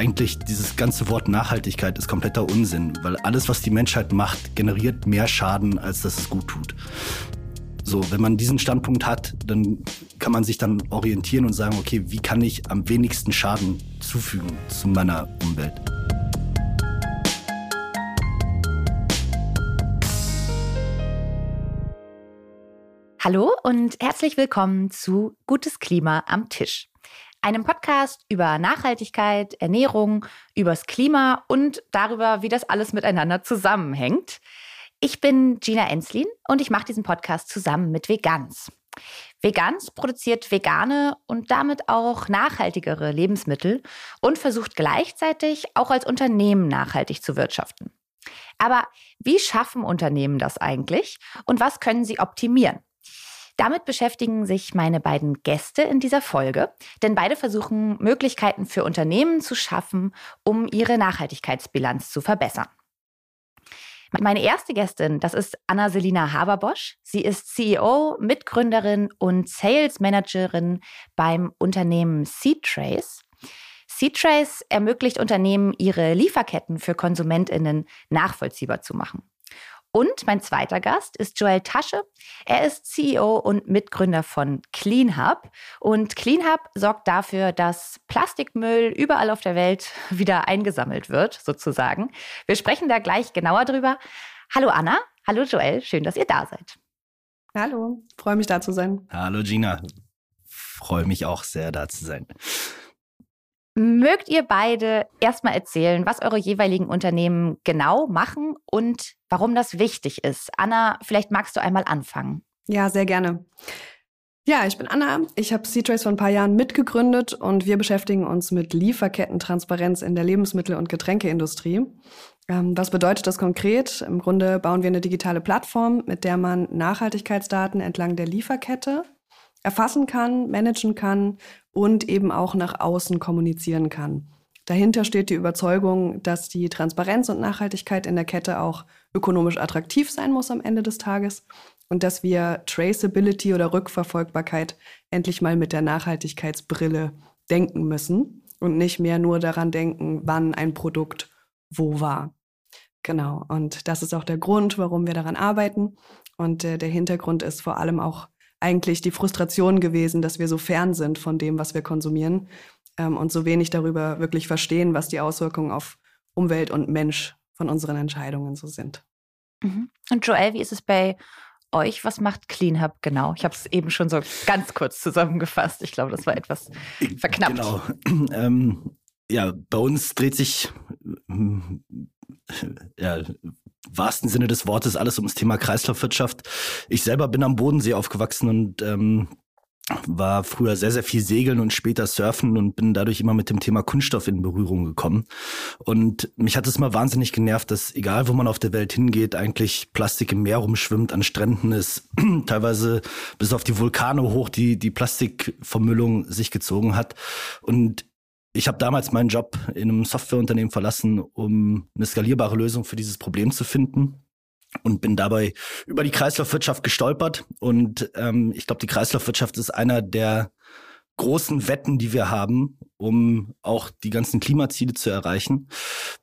eigentlich dieses ganze Wort Nachhaltigkeit ist kompletter Unsinn, weil alles, was die Menschheit macht, generiert mehr Schaden, als dass es gut tut. So, wenn man diesen Standpunkt hat, dann kann man sich dann orientieren und sagen, okay, wie kann ich am wenigsten Schaden zufügen zu meiner Umwelt? Hallo und herzlich willkommen zu Gutes Klima am Tisch. Einem Podcast über Nachhaltigkeit, Ernährung, übers Klima und darüber, wie das alles miteinander zusammenhängt. Ich bin Gina Enslin und ich mache diesen Podcast zusammen mit Vegans. Vegans produziert vegane und damit auch nachhaltigere Lebensmittel und versucht gleichzeitig auch als Unternehmen nachhaltig zu wirtschaften. Aber wie schaffen Unternehmen das eigentlich und was können sie optimieren? Damit beschäftigen sich meine beiden Gäste in dieser Folge, denn beide versuchen Möglichkeiten für Unternehmen zu schaffen, um ihre Nachhaltigkeitsbilanz zu verbessern. Meine erste Gästin, das ist Anna-Selina Haberbosch. Sie ist CEO, Mitgründerin und Sales Managerin beim Unternehmen SeedTrace. SeedTrace ermöglicht Unternehmen, ihre Lieferketten für KonsumentInnen nachvollziehbar zu machen. Und mein zweiter Gast ist Joel Tasche. Er ist CEO und Mitgründer von CleanHub. Und CleanHub sorgt dafür, dass Plastikmüll überall auf der Welt wieder eingesammelt wird, sozusagen. Wir sprechen da gleich genauer drüber. Hallo Anna, hallo Joel, schön, dass ihr da seid. Hallo, freue mich da zu sein. Hallo Gina, freue mich auch sehr da zu sein. Mögt ihr beide erstmal erzählen, was eure jeweiligen Unternehmen genau machen und warum das wichtig ist? Anna, vielleicht magst du einmal anfangen. Ja, sehr gerne. Ja, ich bin Anna. Ich habe C-Trace vor ein paar Jahren mitgegründet und wir beschäftigen uns mit Lieferkettentransparenz in der Lebensmittel- und Getränkeindustrie. Ähm, was bedeutet das konkret? Im Grunde bauen wir eine digitale Plattform, mit der man Nachhaltigkeitsdaten entlang der Lieferkette erfassen kann, managen kann und eben auch nach außen kommunizieren kann. Dahinter steht die Überzeugung, dass die Transparenz und Nachhaltigkeit in der Kette auch ökonomisch attraktiv sein muss am Ende des Tages und dass wir Traceability oder Rückverfolgbarkeit endlich mal mit der Nachhaltigkeitsbrille denken müssen und nicht mehr nur daran denken, wann ein Produkt wo war. Genau, und das ist auch der Grund, warum wir daran arbeiten. Und äh, der Hintergrund ist vor allem auch eigentlich die Frustration gewesen, dass wir so fern sind von dem, was wir konsumieren ähm, und so wenig darüber wirklich verstehen, was die Auswirkungen auf Umwelt und Mensch von unseren Entscheidungen so sind. Mhm. Und Joel, wie ist es bei euch? Was macht CleanHub genau? Ich habe es eben schon so ganz kurz zusammengefasst. Ich glaube, das war etwas verknappt. Genau. Ähm, ja, bei uns dreht sich ja, wahrsten Sinne des Wortes alles ums Thema Kreislaufwirtschaft. Ich selber bin am Bodensee aufgewachsen und ähm, war früher sehr, sehr viel Segeln und später Surfen und bin dadurch immer mit dem Thema Kunststoff in Berührung gekommen. Und mich hat es mal wahnsinnig genervt, dass egal wo man auf der Welt hingeht, eigentlich Plastik im Meer rumschwimmt, an Stränden ist, teilweise bis auf die Vulkane hoch die, die Plastikvermüllung sich gezogen hat. Und ich habe damals meinen Job in einem Softwareunternehmen verlassen, um eine skalierbare Lösung für dieses Problem zu finden und bin dabei über die Kreislaufwirtschaft gestolpert. Und ähm, ich glaube, die Kreislaufwirtschaft ist einer der großen Wetten, die wir haben, um auch die ganzen Klimaziele zu erreichen.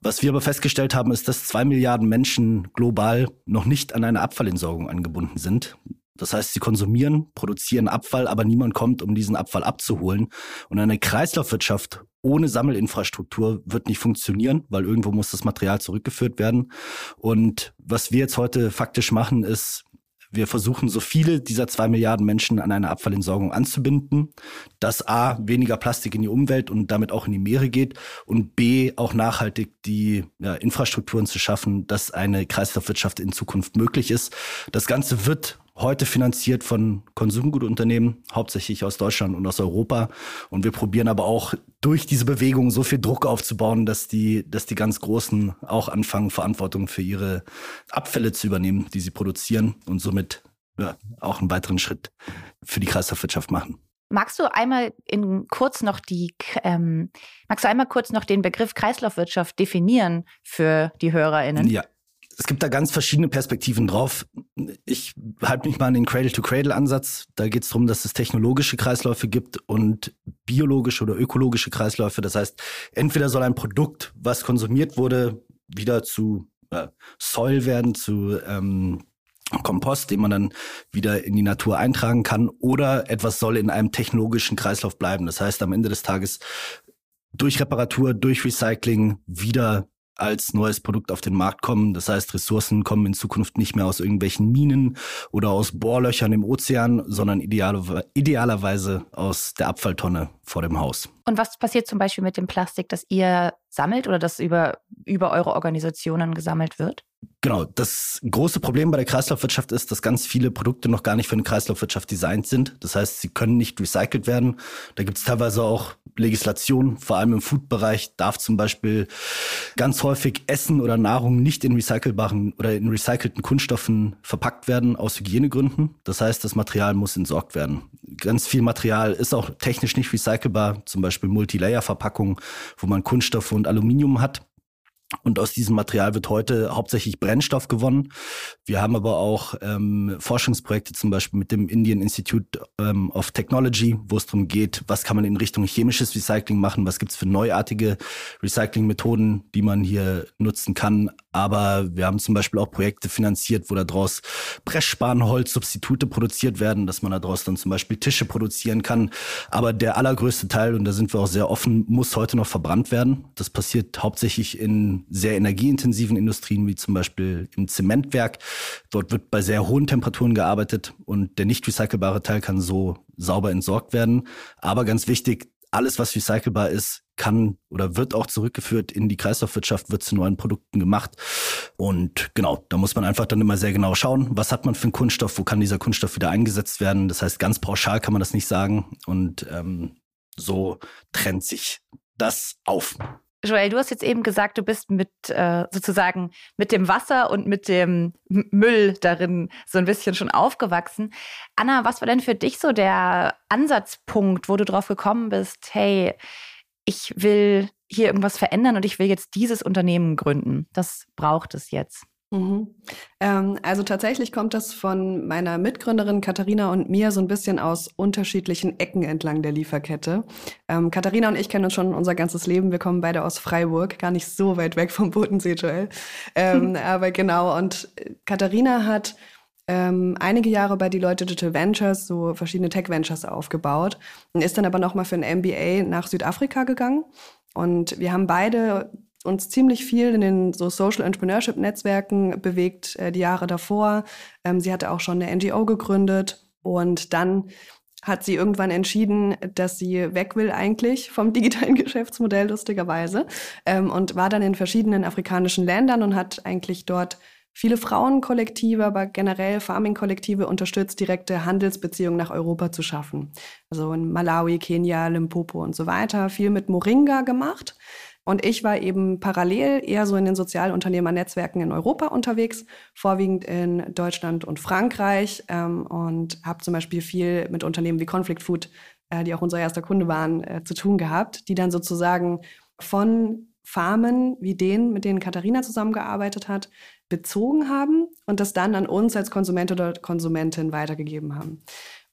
Was wir aber festgestellt haben, ist, dass zwei Milliarden Menschen global noch nicht an eine Abfallentsorgung angebunden sind. Das heißt, sie konsumieren, produzieren Abfall, aber niemand kommt, um diesen Abfall abzuholen. Und eine Kreislaufwirtschaft ohne Sammelinfrastruktur wird nicht funktionieren, weil irgendwo muss das Material zurückgeführt werden. Und was wir jetzt heute faktisch machen, ist, wir versuchen, so viele dieser zwei Milliarden Menschen an eine Abfallentsorgung anzubinden, dass A, weniger Plastik in die Umwelt und damit auch in die Meere geht und B, auch nachhaltig die ja, Infrastrukturen zu schaffen, dass eine Kreislaufwirtschaft in Zukunft möglich ist. Das Ganze wird heute finanziert von Konsumgutunternehmen, hauptsächlich aus Deutschland und aus Europa. Und wir probieren aber auch durch diese Bewegung so viel Druck aufzubauen, dass die, dass die ganz Großen auch anfangen, Verantwortung für ihre Abfälle zu übernehmen, die sie produzieren und somit ja, auch einen weiteren Schritt für die Kreislaufwirtschaft machen. Magst du einmal in kurz noch die, ähm, magst du einmal kurz noch den Begriff Kreislaufwirtschaft definieren für die HörerInnen? Ja, Es gibt da ganz verschiedene Perspektiven drauf. Ich halte mich mal an den Cradle-to-Cradle-Ansatz. Da geht es darum, dass es technologische Kreisläufe gibt und biologische oder ökologische Kreisläufe. Das heißt, entweder soll ein Produkt, was konsumiert wurde, wieder zu äh, Soil werden, zu ähm, Kompost, den man dann wieder in die Natur eintragen kann, oder etwas soll in einem technologischen Kreislauf bleiben. Das heißt, am Ende des Tages durch Reparatur, durch Recycling wieder als neues Produkt auf den Markt kommen. Das heißt, Ressourcen kommen in Zukunft nicht mehr aus irgendwelchen Minen oder aus Bohrlöchern im Ozean, sondern idealerweise aus der Abfalltonne vor dem Haus. Und was passiert zum Beispiel mit dem Plastik, das ihr sammelt oder das über, über eure Organisationen gesammelt wird? Genau, das große Problem bei der Kreislaufwirtschaft ist, dass ganz viele Produkte noch gar nicht für eine Kreislaufwirtschaft designt sind. Das heißt, sie können nicht recycelt werden. Da gibt es teilweise auch Legislation, vor allem im Food-Bereich darf zum Beispiel ganz häufig Essen oder Nahrung nicht in recycelbaren oder in recycelten Kunststoffen verpackt werden aus Hygienegründen. Das heißt, das Material muss entsorgt werden. Ganz viel Material ist auch technisch nicht recycelbar, zum Beispiel Multilayer-Verpackungen, wo man Kunststoffe und Aluminium hat. Und aus diesem Material wird heute hauptsächlich Brennstoff gewonnen. Wir haben aber auch ähm, Forschungsprojekte, zum Beispiel mit dem Indian Institute ähm, of Technology, wo es darum geht, was kann man in Richtung chemisches Recycling machen, was gibt's für neuartige Recyclingmethoden, die man hier nutzen kann. Aber wir haben zum Beispiel auch Projekte finanziert, wo daraus Pressspanholz-Substitute produziert werden, dass man daraus dann zum Beispiel Tische produzieren kann. Aber der allergrößte Teil, und da sind wir auch sehr offen, muss heute noch verbrannt werden. Das passiert hauptsächlich in sehr energieintensiven Industrien, wie zum Beispiel im Zementwerk. Dort wird bei sehr hohen Temperaturen gearbeitet und der nicht recycelbare Teil kann so sauber entsorgt werden. Aber ganz wichtig, alles, was recycelbar ist, kann oder wird auch zurückgeführt in die Kreislaufwirtschaft, wird zu neuen Produkten gemacht. Und genau, da muss man einfach dann immer sehr genau schauen, was hat man für einen Kunststoff, wo kann dieser Kunststoff wieder eingesetzt werden. Das heißt, ganz pauschal kann man das nicht sagen. Und ähm, so trennt sich das auf. Joel, du hast jetzt eben gesagt, du bist mit äh, sozusagen mit dem Wasser und mit dem Müll darin so ein bisschen schon aufgewachsen. Anna, was war denn für dich so der Ansatzpunkt, wo du drauf gekommen bist, hey, ich will hier irgendwas verändern und ich will jetzt dieses Unternehmen gründen? Das braucht es jetzt. Mhm. Ähm, also tatsächlich kommt das von meiner Mitgründerin Katharina und mir so ein bisschen aus unterschiedlichen Ecken entlang der Lieferkette. Ähm, Katharina und ich kennen uns schon unser ganzes Leben. Wir kommen beide aus Freiburg, gar nicht so weit weg vom Bodensee, Joel. Ähm, aber genau, und Katharina hat ähm, einige Jahre bei Deloitte Digital Ventures so verschiedene Tech Ventures aufgebaut und ist dann aber nochmal für ein MBA nach Südafrika gegangen. Und wir haben beide uns ziemlich viel in den so Social Entrepreneurship Netzwerken bewegt äh, die Jahre davor. Ähm, sie hatte auch schon eine NGO gegründet und dann hat sie irgendwann entschieden, dass sie weg will eigentlich vom digitalen Geschäftsmodell, lustigerweise, ähm, und war dann in verschiedenen afrikanischen Ländern und hat eigentlich dort viele Frauenkollektive, aber generell Farming-Kollektive unterstützt, direkte Handelsbeziehungen nach Europa zu schaffen. Also in Malawi, Kenia, Limpopo und so weiter. Viel mit Moringa gemacht. Und ich war eben parallel eher so in den Sozialunternehmernetzwerken in Europa unterwegs, vorwiegend in Deutschland und Frankreich ähm, und habe zum Beispiel viel mit Unternehmen wie Conflict Food, äh, die auch unser erster Kunde waren, äh, zu tun gehabt, die dann sozusagen von Farmen wie denen, mit denen Katharina zusammengearbeitet hat, bezogen haben und das dann an uns als Konsument oder Konsumentin weitergegeben haben.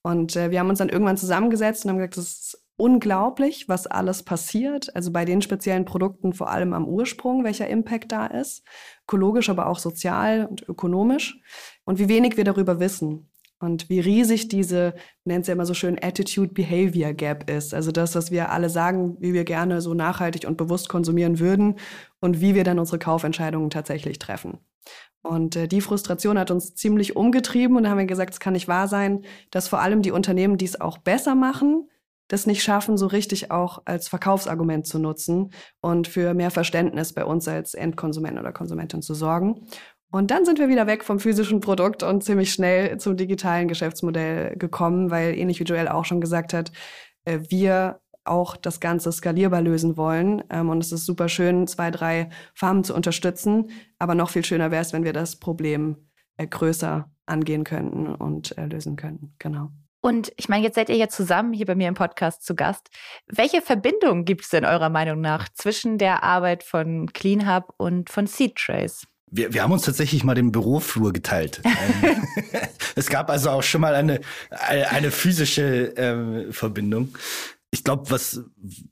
Und äh, wir haben uns dann irgendwann zusammengesetzt und haben gesagt, das ist unglaublich, was alles passiert. Also bei den speziellen Produkten vor allem am Ursprung, welcher Impact da ist. Ökologisch, aber auch sozial und ökonomisch. Und wie wenig wir darüber wissen. Und wie riesig diese, nennt es ja immer so schön, Attitude-Behavior Gap ist. Also das, was wir alle sagen, wie wir gerne so nachhaltig und bewusst konsumieren würden und wie wir dann unsere Kaufentscheidungen tatsächlich treffen. Und äh, die Frustration hat uns ziemlich umgetrieben und da haben wir gesagt, es kann nicht wahr sein, dass vor allem die Unternehmen, die es auch besser machen, das nicht schaffen, so richtig auch als Verkaufsargument zu nutzen und für mehr Verständnis bei uns als Endkonsument oder Konsumentin zu sorgen. Und dann sind wir wieder weg vom physischen Produkt und ziemlich schnell zum digitalen Geschäftsmodell gekommen, weil ähnlich wie Joel auch schon gesagt hat, äh, wir auch das Ganze skalierbar lösen wollen. Ähm, und es ist super schön, zwei, drei Farmen zu unterstützen. Aber noch viel schöner wäre es, wenn wir das Problem äh, größer angehen könnten und äh, lösen könnten. Genau. Und ich meine, jetzt seid ihr ja zusammen hier bei mir im Podcast zu Gast. Welche Verbindung gibt es denn eurer Meinung nach zwischen der Arbeit von CleanHub und von SeedTrace? Wir, wir haben uns tatsächlich mal den Büroflur geteilt. Ähm, es gab also auch schon mal eine, eine physische äh, Verbindung. Ich glaube, was,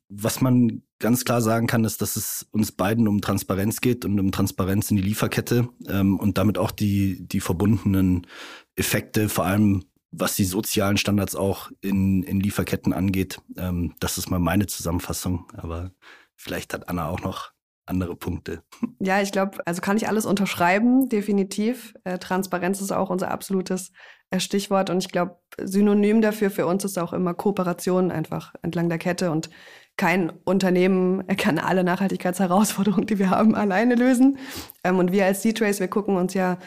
was man ganz klar sagen kann, ist, dass es uns beiden um Transparenz geht und um Transparenz in die Lieferkette ähm, und damit auch die, die verbundenen Effekte, vor allem was die sozialen Standards auch in, in Lieferketten angeht. Ähm, das ist mal meine Zusammenfassung, aber vielleicht hat Anna auch noch andere Punkte. Ja, ich glaube, also kann ich alles unterschreiben, definitiv. Äh, Transparenz ist auch unser absolutes Stichwort und ich glaube, Synonym dafür für uns ist auch immer Kooperation einfach entlang der Kette und kein Unternehmen kann alle Nachhaltigkeitsherausforderungen, die wir haben, alleine lösen. Ähm, und wir als C-Trace, wir gucken uns ja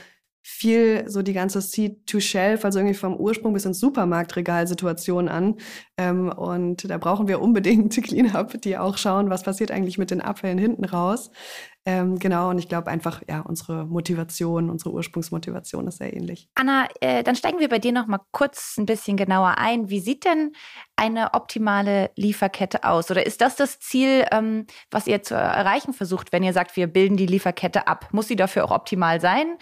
viel so die ganze Seed-to-Shelf, also irgendwie vom Ursprung bis ins Supermarktregal-Situation an. Ähm, und da brauchen wir unbedingt Cleanup, die auch schauen, was passiert eigentlich mit den Abfällen hinten raus. Ähm, genau, und ich glaube einfach, ja, unsere Motivation, unsere Ursprungsmotivation ist sehr ähnlich. Anna, äh, dann steigen wir bei dir noch mal kurz ein bisschen genauer ein. Wie sieht denn eine optimale Lieferkette aus? Oder ist das das Ziel, ähm, was ihr zu erreichen versucht, wenn ihr sagt, wir bilden die Lieferkette ab? Muss sie dafür auch optimal sein?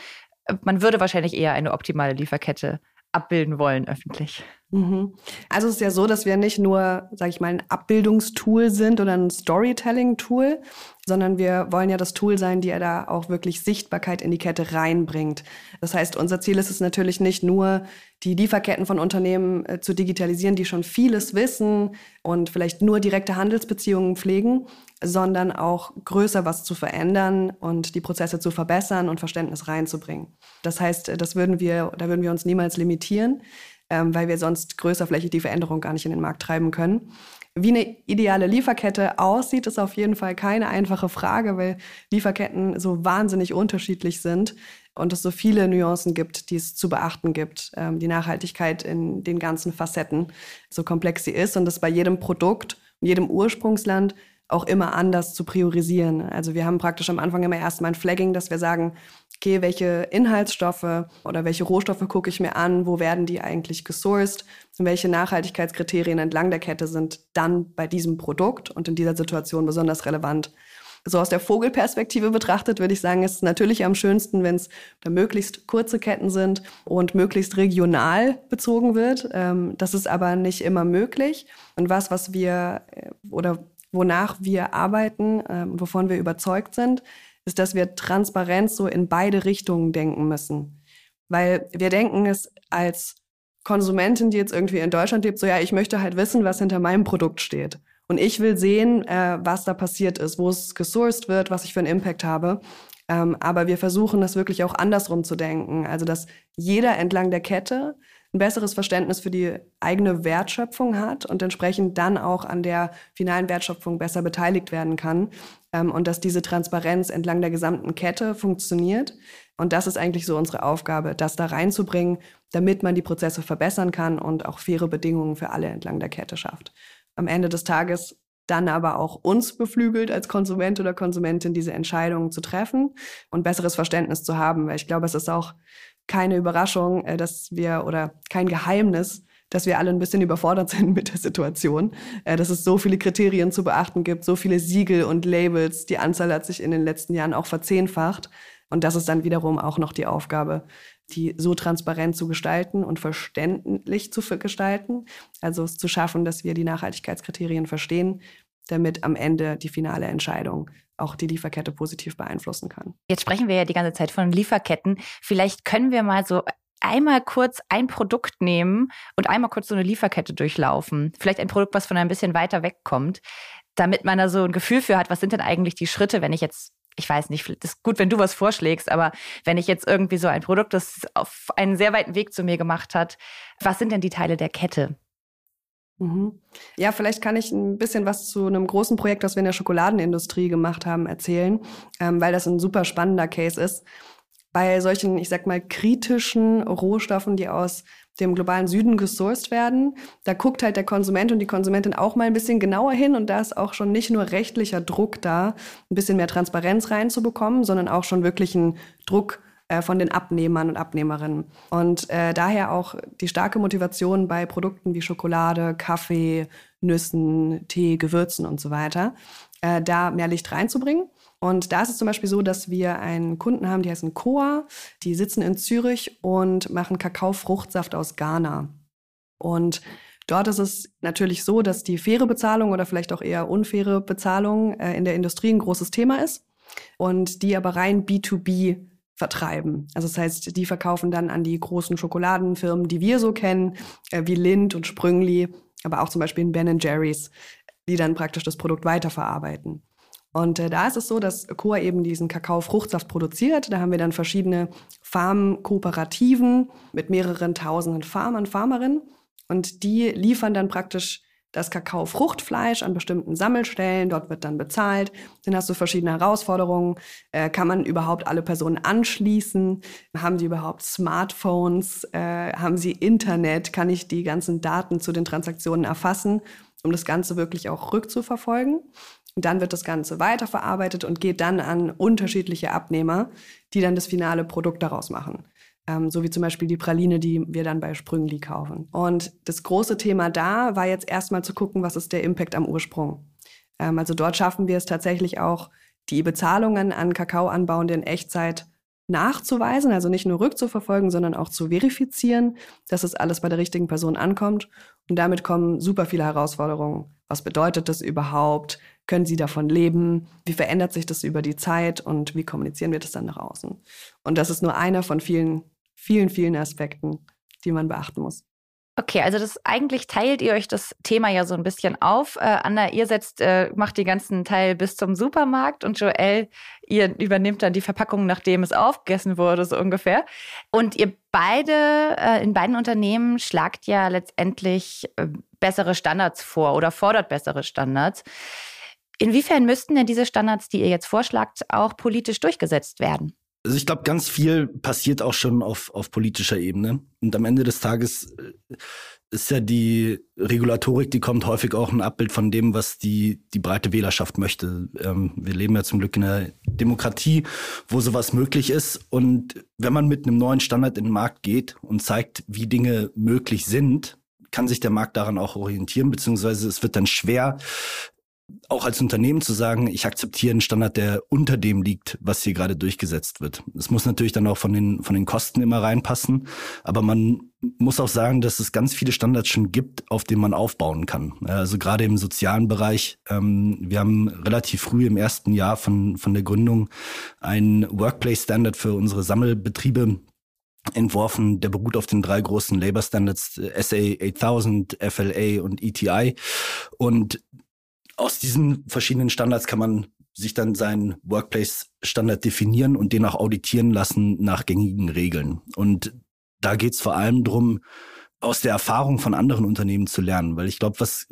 man würde wahrscheinlich eher eine optimale Lieferkette abbilden wollen öffentlich. Mhm. Also es ist ja so, dass wir nicht nur, sage ich mal, ein Abbildungstool sind oder ein Storytelling-Tool, sondern wir wollen ja das Tool sein, die ja da auch wirklich Sichtbarkeit in die Kette reinbringt. Das heißt, unser Ziel ist es natürlich nicht nur, die Lieferketten von Unternehmen äh, zu digitalisieren, die schon vieles wissen und vielleicht nur direkte Handelsbeziehungen pflegen, sondern auch größer was zu verändern und die Prozesse zu verbessern und Verständnis reinzubringen. Das heißt, äh, das würden wir, da würden wir uns niemals limitieren ähm, weil wir sonst größerflächig die Veränderung gar nicht in den Markt treiben können. Wie eine ideale Lieferkette aussieht, ist auf jeden Fall keine einfache Frage, weil Lieferketten so wahnsinnig unterschiedlich sind und es so viele Nuancen gibt, die es zu beachten gibt. Ähm, die Nachhaltigkeit in den ganzen Facetten, so komplex sie ist und es bei jedem Produkt, jedem Ursprungsland auch immer anders zu priorisieren. Also wir haben praktisch am Anfang immer erstmal ein Flagging, dass wir sagen, okay, welche Inhaltsstoffe oder welche Rohstoffe gucke ich mir an, wo werden die eigentlich gesourced welche Nachhaltigkeitskriterien entlang der Kette sind dann bei diesem Produkt und in dieser Situation besonders relevant. So aus der Vogelperspektive betrachtet würde ich sagen, ist es natürlich am schönsten, wenn es möglichst kurze Ketten sind und möglichst regional bezogen wird. Ähm, das ist aber nicht immer möglich. Und was, was wir äh, oder wonach wir arbeiten, ähm, wovon wir überzeugt sind, ist, dass wir Transparenz so in beide Richtungen denken müssen. Weil wir denken es als Konsumentin, die jetzt irgendwie in Deutschland lebt, so ja, ich möchte halt wissen, was hinter meinem Produkt steht. Und ich will sehen, äh, was da passiert ist, wo es gesourced wird, was ich für einen Impact habe. Ähm, aber wir versuchen das wirklich auch andersrum zu denken. Also, dass jeder entlang der Kette ein besseres Verständnis für die eigene Wertschöpfung hat und entsprechend dann auch an der finalen Wertschöpfung besser beteiligt werden kann ähm, und dass diese Transparenz entlang der gesamten Kette funktioniert. Und das ist eigentlich so unsere Aufgabe, das da reinzubringen, damit man die Prozesse verbessern kann und auch faire Bedingungen für alle entlang der Kette schafft. Am Ende des Tages dann aber auch uns beflügelt als Konsument oder Konsumentin diese Entscheidungen zu treffen und besseres Verständnis zu haben, weil ich glaube, es ist auch keine Überraschung, äh, dass wir oder kein Geheimnis, dass wir alle ein bisschen überfordert sind mit der Situation, äh, dass es so viele Kriterien zu beachten gibt, so viele Siegel und Labels. Die Anzahl hat sich in den letzten Jahren auch verzehnfacht. Und das ist dann wiederum auch noch die Aufgabe, die so transparent zu gestalten und verständlich zu gestalten. Also es zu schaffen, dass wir die Nachhaltigkeitskriterien verstehen, damit am Ende die finale Entscheidung auch die Lieferkette positiv beeinflussen kann. Jetzt sprechen wir ja die ganze Zeit von Lieferketten. Vielleicht können wir mal so einmal kurz ein Produkt nehmen und einmal kurz so eine Lieferkette durchlaufen. Vielleicht ein Produkt, was von ein bisschen weiter wegkommt, damit man da so ein Gefühl für hat, was sind denn eigentlich die Schritte, wenn ich jetzt ich weiß nicht, das ist gut, wenn du was vorschlägst, aber wenn ich jetzt irgendwie so ein Produkt, das auf einen sehr weiten Weg zu mir gemacht hat, was sind denn die Teile der Kette? Mhm. Ja, vielleicht kann ich ein bisschen was zu einem großen Projekt, das wir in der Schokoladenindustrie gemacht haben, erzählen, ähm, weil das ein super spannender Case ist. Bei solchen, ich sag mal, kritischen Rohstoffen, die aus dem globalen Süden gesourced werden, da guckt halt der Konsument und die Konsumentin auch mal ein bisschen genauer hin und da ist auch schon nicht nur rechtlicher Druck da, ein bisschen mehr Transparenz reinzubekommen, sondern auch schon wirklich ein Druck von den Abnehmern und Abnehmerinnen. Und äh, daher auch die starke Motivation bei Produkten wie Schokolade, Kaffee, Nüssen, Tee, Gewürzen und so weiter, äh, da mehr Licht reinzubringen. Und da ist es zum Beispiel so, dass wir einen Kunden haben, die heißen Coa, die sitzen in Zürich und machen Kakaofruchtsaft aus Ghana. Und dort ist es natürlich so, dass die faire Bezahlung oder vielleicht auch eher unfaire Bezahlung äh, in der Industrie ein großes Thema ist und die aber rein B2B vertreiben. Also das heißt, die verkaufen dann an die großen Schokoladenfirmen, die wir so kennen, äh, wie Lind und Sprüngli, aber auch zum Beispiel in Ben Jerry's, die dann praktisch das Produkt weiterverarbeiten. Und äh, da ist es so, dass Coa eben diesen Kakao-Fruchtsaft produziert. Da haben wir dann verschiedene Farmkooperativen mit mehreren tausenden Farmern, Farmerinnen. Und die liefern dann praktisch das Kakao-Fruchtfleisch an bestimmten Sammelstellen. Dort wird dann bezahlt. Dann hast du verschiedene Herausforderungen. Äh, kann man überhaupt alle Personen anschließen? Haben sie überhaupt Smartphones? Äh, haben sie Internet? Kann ich die ganzen Daten zu den Transaktionen erfassen, um das Ganze wirklich auch rückzuverfolgen? Und dann wird das Ganze weiterverarbeitet und geht dann an unterschiedliche Abnehmer, die dann das finale Produkt daraus machen. Ähm, so wie zum Beispiel die Praline, die wir dann bei Sprüngli kaufen. Und das große Thema da war jetzt erstmal zu gucken, was ist der Impact am Ursprung. Ähm, also dort schaffen wir es tatsächlich auch, die Bezahlungen an Kakaoanbauende in Echtzeit nachzuweisen, also nicht nur rückzuverfolgen, sondern auch zu verifizieren, dass es alles bei der richtigen Person ankommt. Und damit kommen super viele Herausforderungen. Was bedeutet das überhaupt? Können Sie davon leben? Wie verändert sich das über die Zeit und wie kommunizieren wir das dann nach außen? Und das ist nur einer von vielen, vielen, vielen Aspekten, die man beachten muss. Okay, also das eigentlich teilt ihr euch das Thema ja so ein bisschen auf. Äh, Anna, ihr setzt, äh, macht den ganzen Teil bis zum Supermarkt und Joel, ihr übernimmt dann die Verpackung, nachdem es aufgegessen wurde, so ungefähr. Und ihr beide, äh, in beiden Unternehmen schlagt ja letztendlich äh, bessere Standards vor oder fordert bessere Standards. Inwiefern müssten denn diese Standards, die ihr jetzt vorschlagt, auch politisch durchgesetzt werden? Also ich glaube, ganz viel passiert auch schon auf, auf politischer Ebene. Und am Ende des Tages äh, ist ja die Regulatorik, die kommt häufig auch ein Abbild von dem, was die, die breite Wählerschaft möchte. Ähm, wir leben ja zum Glück in einer Demokratie, wo sowas möglich ist. Und wenn man mit einem neuen Standard in den Markt geht und zeigt, wie Dinge möglich sind, kann sich der Markt daran auch orientieren, beziehungsweise es wird dann schwer, auch als Unternehmen zu sagen, ich akzeptiere einen Standard, der unter dem liegt, was hier gerade durchgesetzt wird. Es muss natürlich dann auch von den, von den Kosten immer reinpassen, aber man muss auch sagen, dass es ganz viele Standards schon gibt, auf denen man aufbauen kann. Also gerade im sozialen Bereich. Ähm, wir haben relativ früh im ersten Jahr von, von der Gründung einen Workplace Standard für unsere Sammelbetriebe entworfen, der beruht auf den drei großen Labor Standards SA 8000, FLA und ETI. Und aus diesen verschiedenen Standards kann man sich dann seinen Workplace-Standard definieren und den auch auditieren lassen nach gängigen Regeln. Und da geht es vor allem drum, aus der Erfahrung von anderen Unternehmen zu lernen, weil ich glaube, was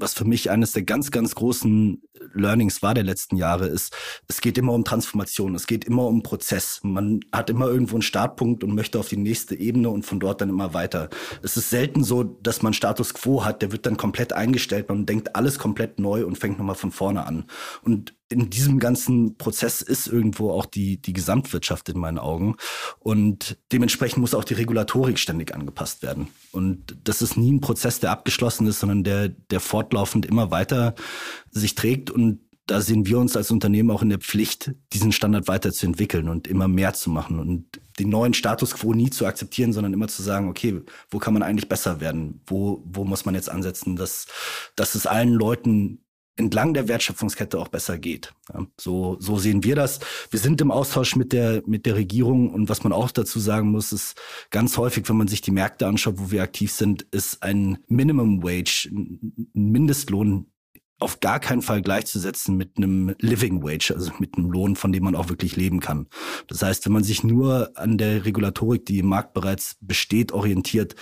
was für mich eines der ganz, ganz großen Learnings war der letzten Jahre, ist, es geht immer um Transformation, es geht immer um Prozess. Man hat immer irgendwo einen Startpunkt und möchte auf die nächste Ebene und von dort dann immer weiter. Es ist selten so, dass man Status quo hat, der wird dann komplett eingestellt, man denkt alles komplett neu und fängt nochmal von vorne an. Und in diesem ganzen Prozess ist irgendwo auch die, die Gesamtwirtschaft in meinen Augen. Und dementsprechend muss auch die Regulatorik ständig angepasst werden. Und das ist nie ein Prozess, der abgeschlossen ist, sondern der, der fortlaufend immer weiter sich trägt. Und da sehen wir uns als Unternehmen auch in der Pflicht, diesen Standard weiterzuentwickeln und immer mehr zu machen und den neuen Status quo nie zu akzeptieren, sondern immer zu sagen, okay, wo kann man eigentlich besser werden? Wo, wo muss man jetzt ansetzen, dass, dass es allen Leuten entlang der Wertschöpfungskette auch besser geht. Ja, so, so sehen wir das. Wir sind im Austausch mit der, mit der Regierung und was man auch dazu sagen muss, ist ganz häufig, wenn man sich die Märkte anschaut, wo wir aktiv sind, ist ein Minimum Wage, ein Mindestlohn auf gar keinen Fall gleichzusetzen mit einem Living Wage, also mit einem Lohn, von dem man auch wirklich leben kann. Das heißt, wenn man sich nur an der Regulatorik, die im Markt bereits besteht, orientiert,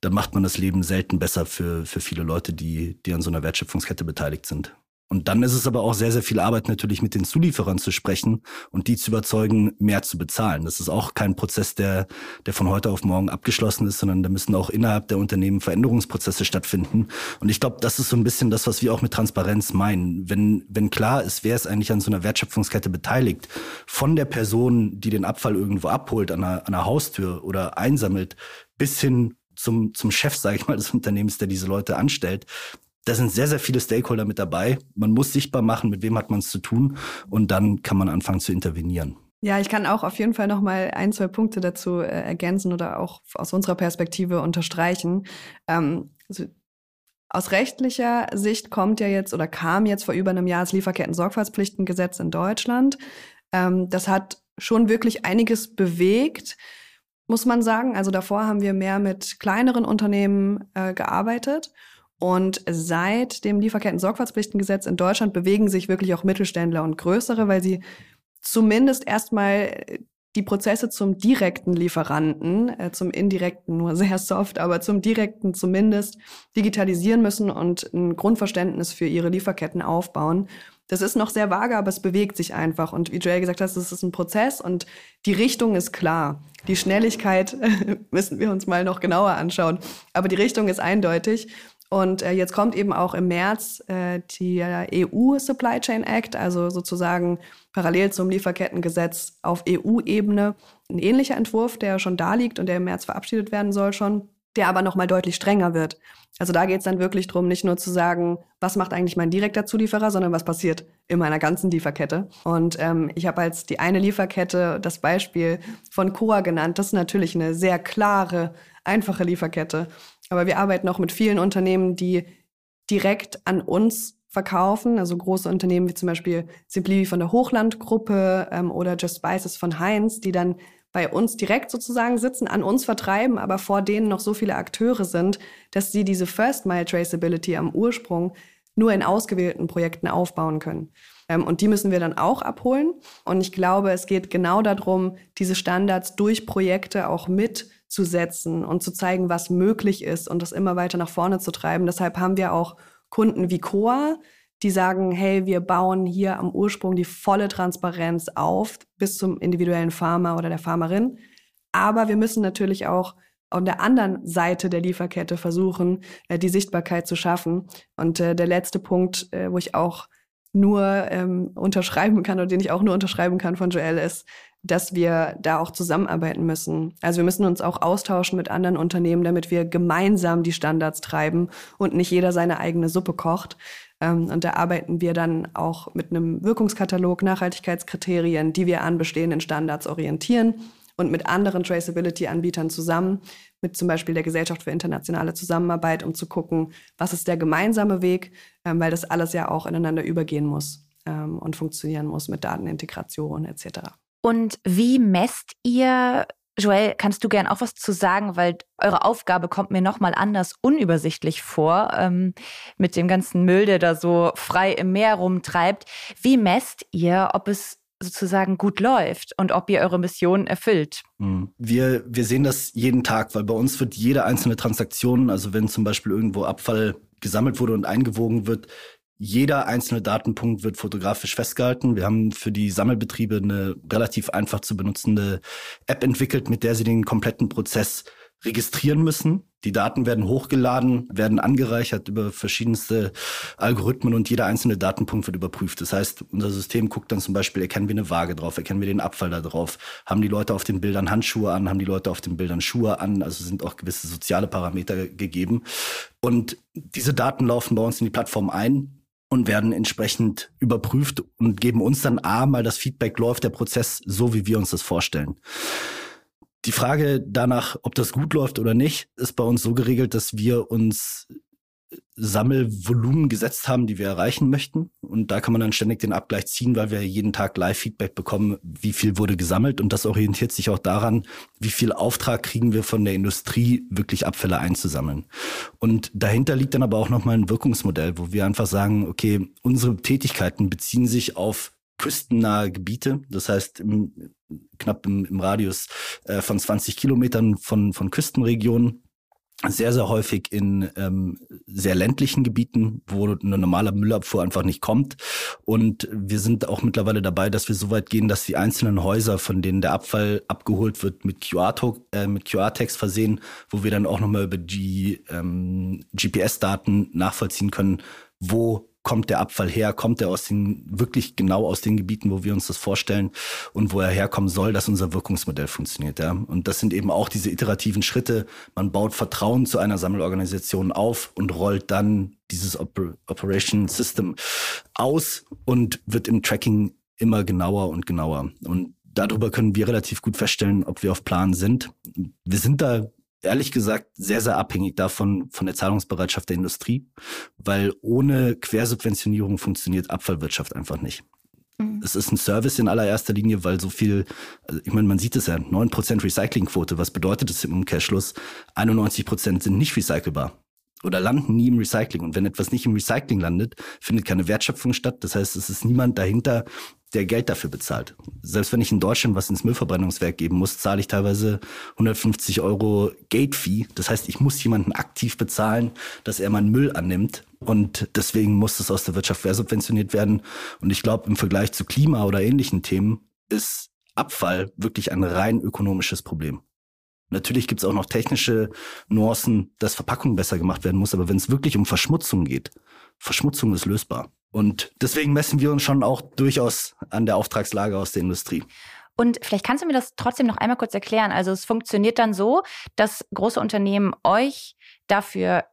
dann macht man das Leben selten besser für, für viele Leute, die, die an so einer Wertschöpfungskette beteiligt sind. Und dann ist es aber auch sehr, sehr viel Arbeit natürlich mit den Zulieferern zu sprechen und die zu überzeugen, mehr zu bezahlen. Das ist auch kein Prozess, der, der von heute auf morgen abgeschlossen ist, sondern da müssen auch innerhalb der Unternehmen Veränderungsprozesse stattfinden. Und ich glaube, das ist so ein bisschen das, was wir auch mit Transparenz meinen. Wenn, wenn klar ist, wer ist eigentlich an so einer Wertschöpfungskette beteiligt, von der Person, die den Abfall irgendwo abholt, an einer, an einer Haustür oder einsammelt, bis hin zum, zum Chef, sage ich mal, des Unternehmens, der diese Leute anstellt, da sind sehr, sehr viele Stakeholder mit dabei. Man muss sichtbar machen, mit wem hat man es zu tun und dann kann man anfangen zu intervenieren. Ja, ich kann auch auf jeden Fall noch mal ein, zwei Punkte dazu äh, ergänzen oder auch aus unserer Perspektive unterstreichen. Ähm, also aus rechtlicher Sicht kommt ja jetzt oder kam jetzt vor über einem Jahr das Lieferketten-Sorgfaltspflichtengesetz in Deutschland. Ähm, das hat schon wirklich einiges bewegt, muss man sagen. Also davor haben wir mehr mit kleineren Unternehmen äh, gearbeitet. Und seit dem Lieferketten-Sorgfaltspflichtengesetz in Deutschland bewegen sich wirklich auch Mittelständler und größere, weil sie zumindest erstmal die Prozesse zum direkten Lieferanten, äh, zum indirekten nur sehr soft, aber zum direkten zumindest digitalisieren müssen und ein Grundverständnis für ihre Lieferketten aufbauen. Das ist noch sehr vage, aber es bewegt sich einfach. Und wie Joel gesagt hat, es ist ein Prozess und die Richtung ist klar. Die Schnelligkeit müssen wir uns mal noch genauer anschauen. Aber die Richtung ist eindeutig. Und äh, jetzt kommt eben auch im März äh, der EU Supply Chain Act, also sozusagen parallel zum Lieferkettengesetz auf EU-Ebene, ein ähnlicher Entwurf, der schon da liegt und der im März verabschiedet werden soll schon, der aber nochmal deutlich strenger wird. Also da geht es dann wirklich darum, nicht nur zu sagen, was macht eigentlich mein direkter Zulieferer, sondern was passiert in meiner ganzen Lieferkette. Und ähm, ich habe als die eine Lieferkette das Beispiel von Coa genannt. Das ist natürlich eine sehr klare, einfache Lieferkette. Aber wir arbeiten auch mit vielen Unternehmen, die direkt an uns verkaufen, also große Unternehmen wie zum Beispiel Simpli von der Hochlandgruppe ähm, oder Just Spices von Heinz, die dann bei uns direkt sozusagen sitzen, an uns vertreiben, aber vor denen noch so viele Akteure sind, dass sie diese First Mile Traceability am Ursprung nur in ausgewählten Projekten aufbauen können. Ähm, und die müssen wir dann auch abholen. Und ich glaube, es geht genau darum, diese Standards durch Projekte auch mit zu setzen und zu zeigen, was möglich ist und das immer weiter nach vorne zu treiben. Deshalb haben wir auch Kunden wie Coa, die sagen, hey, wir bauen hier am Ursprung die volle Transparenz auf bis zum individuellen Farmer oder der Farmerin. Aber wir müssen natürlich auch an der anderen Seite der Lieferkette versuchen, äh, die Sichtbarkeit zu schaffen. Und äh, der letzte Punkt, äh, wo ich auch nur ähm, unterschreiben kann oder den ich auch nur unterschreiben kann von Joel ist, dass wir da auch zusammenarbeiten müssen. Also wir müssen uns auch austauschen mit anderen Unternehmen, damit wir gemeinsam die Standards treiben und nicht jeder seine eigene Suppe kocht. Ähm, und da arbeiten wir dann auch mit einem Wirkungskatalog, Nachhaltigkeitskriterien, die wir an bestehenden Standards orientieren und mit anderen Traceability-Anbietern zusammen, mit zum Beispiel der Gesellschaft für internationale Zusammenarbeit, um zu gucken, was ist der gemeinsame Weg, ähm, weil das alles ja auch ineinander übergehen muss ähm, und funktionieren muss mit Datenintegration etc. Und wie messt ihr, Joel, kannst du gern auch was zu sagen, weil eure Aufgabe kommt mir nochmal anders unübersichtlich vor, ähm, mit dem ganzen Müll, der da so frei im Meer rumtreibt. Wie messt ihr, ob es sozusagen gut läuft und ob ihr eure Mission erfüllt. Hm. Wir, wir sehen das jeden Tag, weil bei uns wird jede einzelne Transaktion, also wenn zum Beispiel irgendwo Abfall gesammelt wurde und eingewogen wird, jeder einzelne Datenpunkt wird fotografisch festgehalten. Wir haben für die Sammelbetriebe eine relativ einfach zu benutzende App entwickelt, mit der sie den kompletten Prozess registrieren müssen. Die Daten werden hochgeladen, werden angereichert über verschiedenste Algorithmen und jeder einzelne Datenpunkt wird überprüft. Das heißt, unser System guckt dann zum Beispiel, erkennen wir eine Waage drauf, erkennen wir den Abfall da drauf, haben die Leute auf den Bildern Handschuhe an, haben die Leute auf den Bildern Schuhe an, also sind auch gewisse soziale Parameter gegeben. Und diese Daten laufen bei uns in die Plattform ein und werden entsprechend überprüft und geben uns dann A mal das Feedback, läuft der Prozess so, wie wir uns das vorstellen. Die Frage danach, ob das gut läuft oder nicht, ist bei uns so geregelt, dass wir uns Sammelvolumen gesetzt haben, die wir erreichen möchten. Und da kann man dann ständig den Abgleich ziehen, weil wir jeden Tag Live-Feedback bekommen, wie viel wurde gesammelt. Und das orientiert sich auch daran, wie viel Auftrag kriegen wir von der Industrie, wirklich Abfälle einzusammeln. Und dahinter liegt dann aber auch nochmal ein Wirkungsmodell, wo wir einfach sagen, okay, unsere Tätigkeiten beziehen sich auf küstennahe Gebiete, das heißt im, knapp im, im Radius äh, von 20 Kilometern von, von Küstenregionen sehr, sehr häufig in ähm, sehr ländlichen Gebieten, wo eine normale Müllabfuhr einfach nicht kommt. Und wir sind auch mittlerweile dabei, dass wir so weit gehen, dass die einzelnen Häuser, von denen der Abfall abgeholt wird, mit QR-Tags äh, mit QR versehen, wo wir dann auch nochmal über die ähm, GPS-Daten nachvollziehen können, wo kommt der Abfall her, kommt er aus den, wirklich genau aus den Gebieten, wo wir uns das vorstellen und wo er herkommen soll, dass unser Wirkungsmodell funktioniert, ja. Und das sind eben auch diese iterativen Schritte. Man baut Vertrauen zu einer Sammelorganisation auf und rollt dann dieses Oper Operation System aus und wird im Tracking immer genauer und genauer. Und darüber können wir relativ gut feststellen, ob wir auf Plan sind. Wir sind da ehrlich gesagt sehr, sehr abhängig davon, von der Zahlungsbereitschaft der Industrie, weil ohne Quersubventionierung funktioniert Abfallwirtschaft einfach nicht. Mhm. Es ist ein Service in allererster Linie, weil so viel, also ich meine, man sieht es ja, 9% Recyclingquote, was bedeutet das im Umkehrschluss? 91% sind nicht recycelbar oder landen nie im Recycling. Und wenn etwas nicht im Recycling landet, findet keine Wertschöpfung statt. Das heißt, es ist niemand dahinter, der Geld dafür bezahlt. Selbst wenn ich in Deutschland was ins Müllverbrennungswerk geben muss, zahle ich teilweise 150 Euro Gate-Fee. Das heißt, ich muss jemanden aktiv bezahlen, dass er meinen Müll annimmt. Und deswegen muss es aus der Wirtschaft subventioniert werden. Und ich glaube, im Vergleich zu Klima oder ähnlichen Themen ist Abfall wirklich ein rein ökonomisches Problem. Natürlich gibt es auch noch technische Nuancen, dass Verpackung besser gemacht werden muss, aber wenn es wirklich um Verschmutzung geht, Verschmutzung ist lösbar. Und deswegen messen wir uns schon auch durchaus an der Auftragslage aus der Industrie. Und vielleicht kannst du mir das trotzdem noch einmal kurz erklären. Also es funktioniert dann so, dass große Unternehmen euch dafür,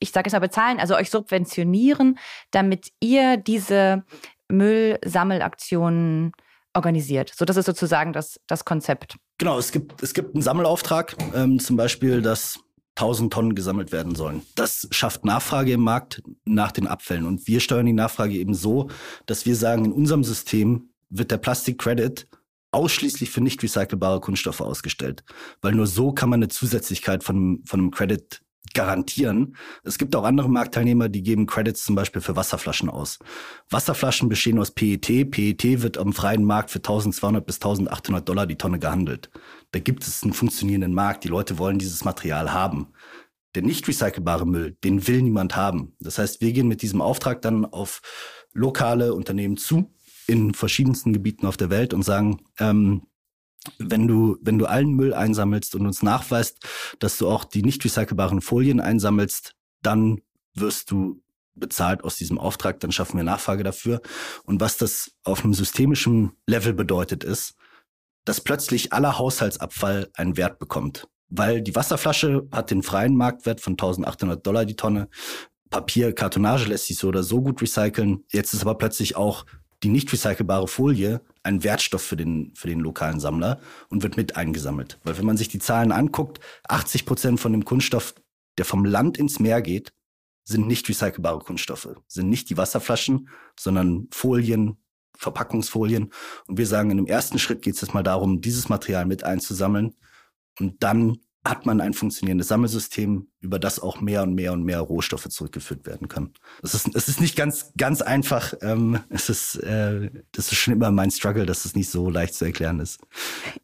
ich sage es mal bezahlen, also euch subventionieren, damit ihr diese Müllsammelaktionen organisiert. So, das ist sozusagen das, das Konzept. Genau, es gibt, es gibt einen Sammelauftrag, ähm, zum Beispiel, dass 1000 Tonnen gesammelt werden sollen. Das schafft Nachfrage im Markt nach den Abfällen. Und wir steuern die Nachfrage eben so, dass wir sagen, in unserem System wird der Plastic Credit ausschließlich für nicht recycelbare Kunststoffe ausgestellt. Weil nur so kann man eine Zusätzlichkeit von, von einem Credit garantieren. Es gibt auch andere Marktteilnehmer, die geben Credits zum Beispiel für Wasserflaschen aus. Wasserflaschen bestehen aus PET. PET wird am freien Markt für 1200 bis 1800 Dollar die Tonne gehandelt. Da gibt es einen funktionierenden Markt. Die Leute wollen dieses Material haben. Der nicht recycelbare Müll, den will niemand haben. Das heißt, wir gehen mit diesem Auftrag dann auf lokale Unternehmen zu in verschiedensten Gebieten auf der Welt und sagen, ähm, wenn du, wenn du allen Müll einsammelst und uns nachweist, dass du auch die nicht recycelbaren Folien einsammelst, dann wirst du bezahlt aus diesem Auftrag, dann schaffen wir Nachfrage dafür. Und was das auf einem systemischen Level bedeutet, ist, dass plötzlich aller Haushaltsabfall einen Wert bekommt. Weil die Wasserflasche hat den freien Marktwert von 1800 Dollar die Tonne. Papier, Kartonage lässt sich so oder so gut recyceln. Jetzt ist aber plötzlich auch die nicht recycelbare Folie ein Wertstoff für den, für den lokalen Sammler und wird mit eingesammelt. Weil wenn man sich die Zahlen anguckt, 80 Prozent von dem Kunststoff, der vom Land ins Meer geht, sind nicht recycelbare Kunststoffe, sind nicht die Wasserflaschen, sondern Folien, Verpackungsfolien. Und wir sagen, in dem ersten Schritt geht es jetzt mal darum, dieses Material mit einzusammeln und dann hat man ein funktionierendes Sammelsystem, über das auch mehr und mehr und mehr Rohstoffe zurückgeführt werden können. Es ist, es ist nicht ganz, ganz einfach. Ähm, es ist, äh, das ist schon immer mein Struggle, dass es nicht so leicht zu erklären ist.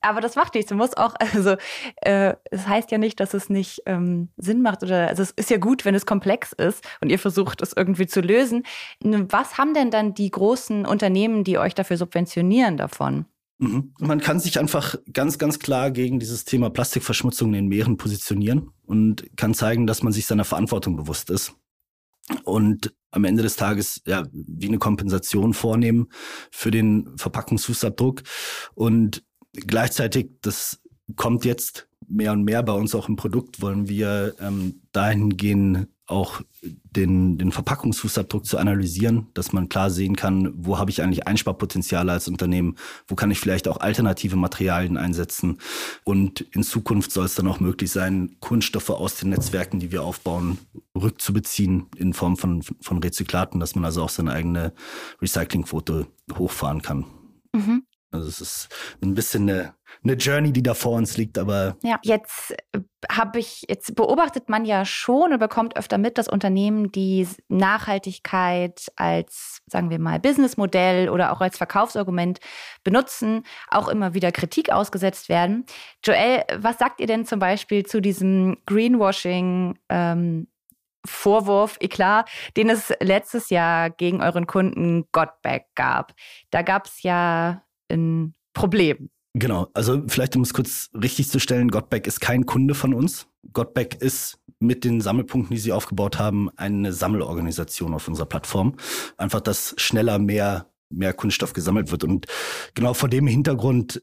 Aber das macht nichts. Du musst auch, also äh, es heißt ja nicht, dass es nicht ähm, Sinn macht oder also es ist ja gut, wenn es komplex ist und ihr versucht es irgendwie zu lösen. Was haben denn dann die großen Unternehmen, die euch dafür subventionieren, davon? Mhm. Man kann sich einfach ganz, ganz klar gegen dieses Thema Plastikverschmutzung in den Meeren positionieren und kann zeigen, dass man sich seiner Verantwortung bewusst ist. Und am Ende des Tages ja wie eine Kompensation vornehmen für den Verpackungsfußabdruck. Und gleichzeitig, das kommt jetzt mehr und mehr bei uns auch im Produkt, wollen wir ähm, dahin gehen, auch den, den Verpackungsfußabdruck zu analysieren, dass man klar sehen kann, wo habe ich eigentlich Einsparpotenziale als Unternehmen, wo kann ich vielleicht auch alternative Materialien einsetzen. Und in Zukunft soll es dann auch möglich sein, Kunststoffe aus den Netzwerken, die wir aufbauen, rückzubeziehen in Form von, von Rezyklaten, dass man also auch seine eigene Recyclingquote hochfahren kann. Mhm. Also es ist ein bisschen eine, eine Journey, die da vor uns liegt, aber. Ja, jetzt äh, habe ich, jetzt beobachtet man ja schon und bekommt öfter mit, dass Unternehmen die Nachhaltigkeit als, sagen wir mal, Businessmodell oder auch als Verkaufsargument benutzen, auch immer wieder Kritik ausgesetzt werden. Joel, was sagt ihr denn zum Beispiel zu diesem Greenwashing? Ähm, Vorwurf, Eklat, den es letztes Jahr gegen euren Kunden Godback gab. Da gab es ja ein Problem. Genau, also vielleicht um es kurz richtig zu stellen, Gottbeck ist kein Kunde von uns. Gottbeck ist mit den Sammelpunkten, die sie aufgebaut haben, eine Sammelorganisation auf unserer Plattform. Einfach, dass schneller mehr, mehr Kunststoff gesammelt wird. Und genau vor dem Hintergrund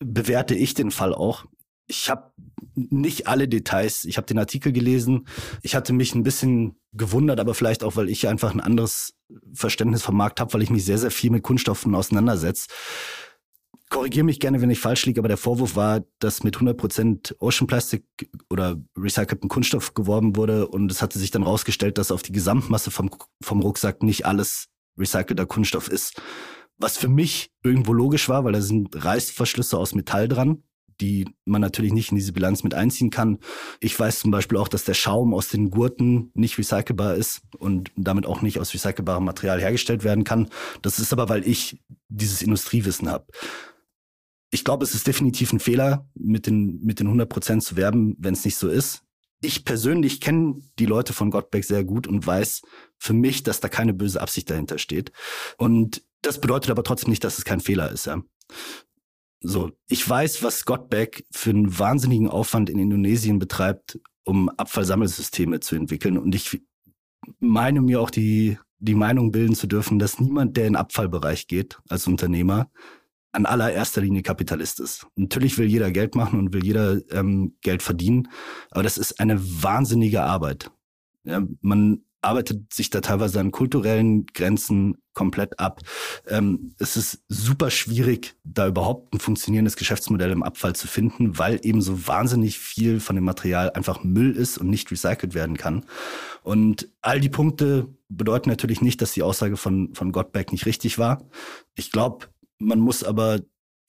bewerte ich den Fall auch. Ich habe nicht alle Details. Ich habe den Artikel gelesen. Ich hatte mich ein bisschen gewundert, aber vielleicht auch, weil ich einfach ein anderes Verständnis vom Markt habe, weil ich mich sehr, sehr viel mit Kunststoffen auseinandersetze. Korrigiere mich gerne, wenn ich falsch liege, aber der Vorwurf war, dass mit 100% Ocean Plastic oder recycelten Kunststoff geworben wurde und es hatte sich dann rausgestellt, dass auf die Gesamtmasse vom, vom Rucksack nicht alles recycelter Kunststoff ist. Was für mich irgendwo logisch war, weil da sind Reißverschlüsse aus Metall dran die man natürlich nicht in diese Bilanz mit einziehen kann. Ich weiß zum Beispiel auch, dass der Schaum aus den Gurten nicht recycelbar ist und damit auch nicht aus recycelbarem Material hergestellt werden kann. Das ist aber, weil ich dieses Industriewissen habe. Ich glaube, es ist definitiv ein Fehler, mit den, mit den 100 Prozent zu werben, wenn es nicht so ist. Ich persönlich kenne die Leute von Gottbeck sehr gut und weiß für mich, dass da keine böse Absicht dahinter steht. Und das bedeutet aber trotzdem nicht, dass es kein Fehler ist. Ja. So, ich weiß, was Gottbeck für einen wahnsinnigen Aufwand in Indonesien betreibt, um Abfallsammelsysteme zu entwickeln. Und ich meine mir auch die, die Meinung bilden zu dürfen, dass niemand, der in den Abfallbereich geht als Unternehmer, an allererster Linie Kapitalist ist. Natürlich will jeder Geld machen und will jeder ähm, Geld verdienen, aber das ist eine wahnsinnige Arbeit. Ja, man arbeitet sich da teilweise an kulturellen Grenzen komplett ab. Ähm, es ist super schwierig, da überhaupt ein funktionierendes Geschäftsmodell im Abfall zu finden, weil eben so wahnsinnig viel von dem Material einfach Müll ist und nicht recycelt werden kann. Und all die Punkte bedeuten natürlich nicht, dass die Aussage von, von Gottberg nicht richtig war. Ich glaube, man muss aber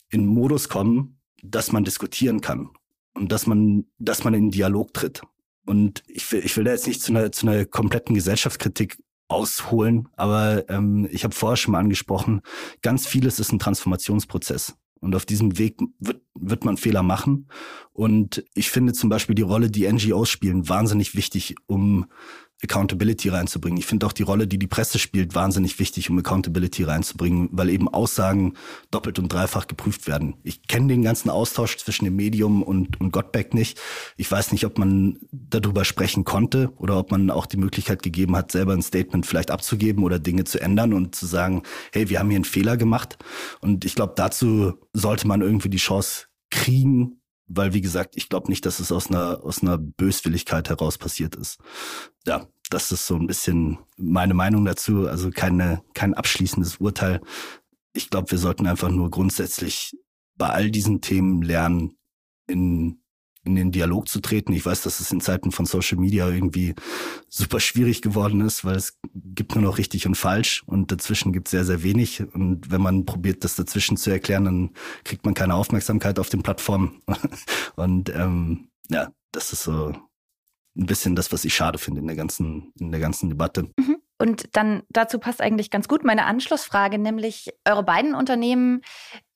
in Modus kommen, dass man diskutieren kann und dass man, dass man in Dialog tritt. Und ich will, ich will da jetzt nicht zu einer, zu einer kompletten Gesellschaftskritik ausholen, aber ähm, ich habe vorher schon mal angesprochen, ganz vieles ist ein Transformationsprozess. Und auf diesem Weg wird, wird man Fehler machen. Und ich finde zum Beispiel die Rolle, die NGOs spielen, wahnsinnig wichtig, um Accountability reinzubringen. Ich finde auch die Rolle, die die Presse spielt, wahnsinnig wichtig, um Accountability reinzubringen, weil eben Aussagen doppelt und dreifach geprüft werden. Ich kenne den ganzen Austausch zwischen dem Medium und, und Gottbeck nicht. Ich weiß nicht, ob man darüber sprechen konnte oder ob man auch die Möglichkeit gegeben hat, selber ein Statement vielleicht abzugeben oder Dinge zu ändern und zu sagen, hey, wir haben hier einen Fehler gemacht. Und ich glaube, dazu sollte man irgendwie die Chance kriegen, weil wie gesagt, ich glaube nicht, dass es aus einer aus einer Böswilligkeit heraus passiert ist. Ja, das ist so ein bisschen meine Meinung dazu. Also keine kein abschließendes Urteil. Ich glaube, wir sollten einfach nur grundsätzlich bei all diesen Themen lernen, in in den Dialog zu treten. Ich weiß, dass es in Zeiten von Social Media irgendwie super schwierig geworden ist, weil es gibt nur noch richtig und falsch und dazwischen gibt es sehr, sehr wenig. Und wenn man probiert, das dazwischen zu erklären, dann kriegt man keine Aufmerksamkeit auf den Plattformen. Und ähm, ja, das ist so ein bisschen das, was ich schade finde in der ganzen, in der ganzen Debatte. Mhm. Und dann dazu passt eigentlich ganz gut meine Anschlussfrage, nämlich eure beiden Unternehmen